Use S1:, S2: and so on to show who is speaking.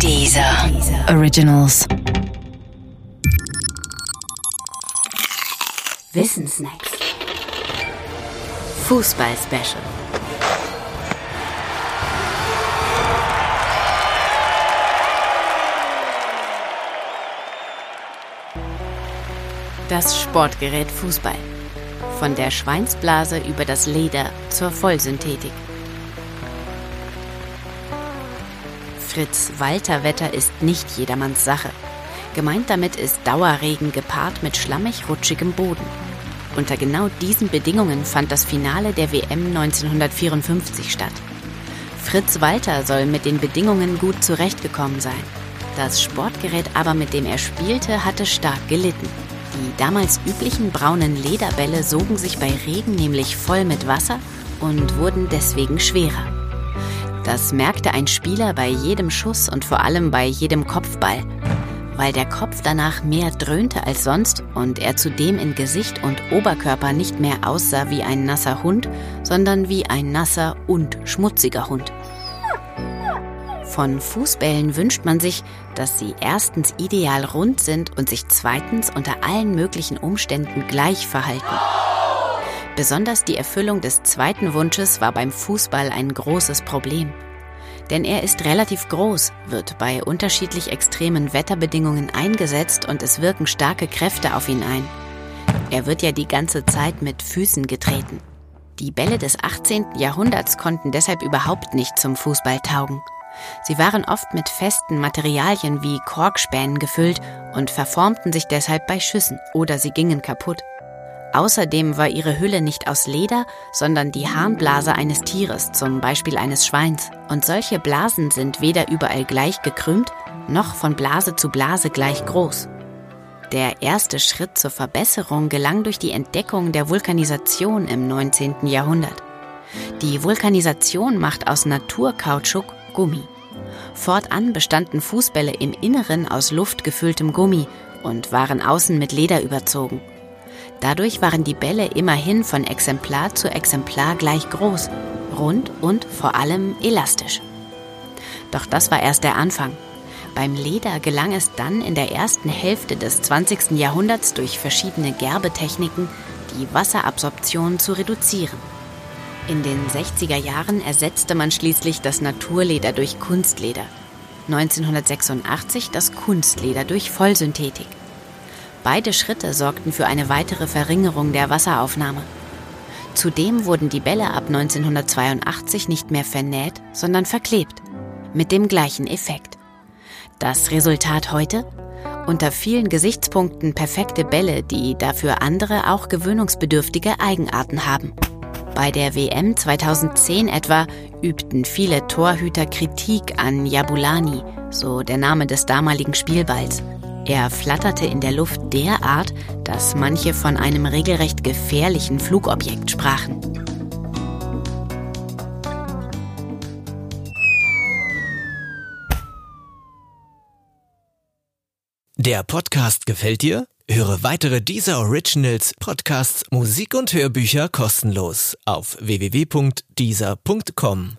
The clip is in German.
S1: Dieser Originals.
S2: Wissensnacks. Fußball-Special. Das Sportgerät Fußball. Von der Schweinsblase über das Leder zur Vollsynthetik. Fritz Walter Wetter ist nicht jedermanns Sache. Gemeint damit ist Dauerregen gepaart mit schlammig rutschigem Boden. Unter genau diesen Bedingungen fand das Finale der WM 1954 statt. Fritz Walter soll mit den Bedingungen gut zurechtgekommen sein. Das Sportgerät aber, mit dem er spielte, hatte stark gelitten. Die damals üblichen braunen Lederbälle sogen sich bei Regen nämlich voll mit Wasser und wurden deswegen schwerer. Das merkte ein Spieler bei jedem Schuss und vor allem bei jedem Kopfball, weil der Kopf danach mehr dröhnte als sonst und er zudem in Gesicht und Oberkörper nicht mehr aussah wie ein nasser Hund, sondern wie ein nasser und schmutziger Hund. Von Fußbällen wünscht man sich, dass sie erstens ideal rund sind und sich zweitens unter allen möglichen Umständen gleich verhalten. Besonders die Erfüllung des zweiten Wunsches war beim Fußball ein großes Problem. Denn er ist relativ groß, wird bei unterschiedlich extremen Wetterbedingungen eingesetzt und es wirken starke Kräfte auf ihn ein. Er wird ja die ganze Zeit mit Füßen getreten. Die Bälle des 18. Jahrhunderts konnten deshalb überhaupt nicht zum Fußball taugen. Sie waren oft mit festen Materialien wie Korkspänen gefüllt und verformten sich deshalb bei Schüssen oder sie gingen kaputt. Außerdem war ihre Hülle nicht aus Leder, sondern die Harnblase eines Tieres, zum Beispiel eines Schweins. Und solche Blasen sind weder überall gleich gekrümmt, noch von Blase zu Blase gleich groß. Der erste Schritt zur Verbesserung gelang durch die Entdeckung der Vulkanisation im 19. Jahrhundert. Die Vulkanisation macht aus Naturkautschuk Gummi. Fortan bestanden Fußbälle im Inneren aus luftgefülltem Gummi und waren außen mit Leder überzogen. Dadurch waren die Bälle immerhin von Exemplar zu Exemplar gleich groß, rund und vor allem elastisch. Doch das war erst der Anfang. Beim Leder gelang es dann in der ersten Hälfte des 20. Jahrhunderts durch verschiedene Gerbetechniken, die Wasserabsorption zu reduzieren. In den 60er Jahren ersetzte man schließlich das Naturleder durch Kunstleder. 1986 das Kunstleder durch Vollsynthetik. Beide Schritte sorgten für eine weitere Verringerung der Wasseraufnahme. Zudem wurden die Bälle ab 1982 nicht mehr vernäht, sondern verklebt. Mit dem gleichen Effekt. Das Resultat heute? Unter vielen Gesichtspunkten perfekte Bälle, die dafür andere auch gewöhnungsbedürftige Eigenarten haben. Bei der WM 2010 etwa übten viele Torhüter Kritik an Jabulani, so der Name des damaligen Spielballs. Er flatterte in der Luft derart, dass manche von einem regelrecht gefährlichen Flugobjekt sprachen.
S3: Der Podcast gefällt dir? Höre weitere dieser Originals, Podcasts, Musik und Hörbücher kostenlos auf www.dieser.com.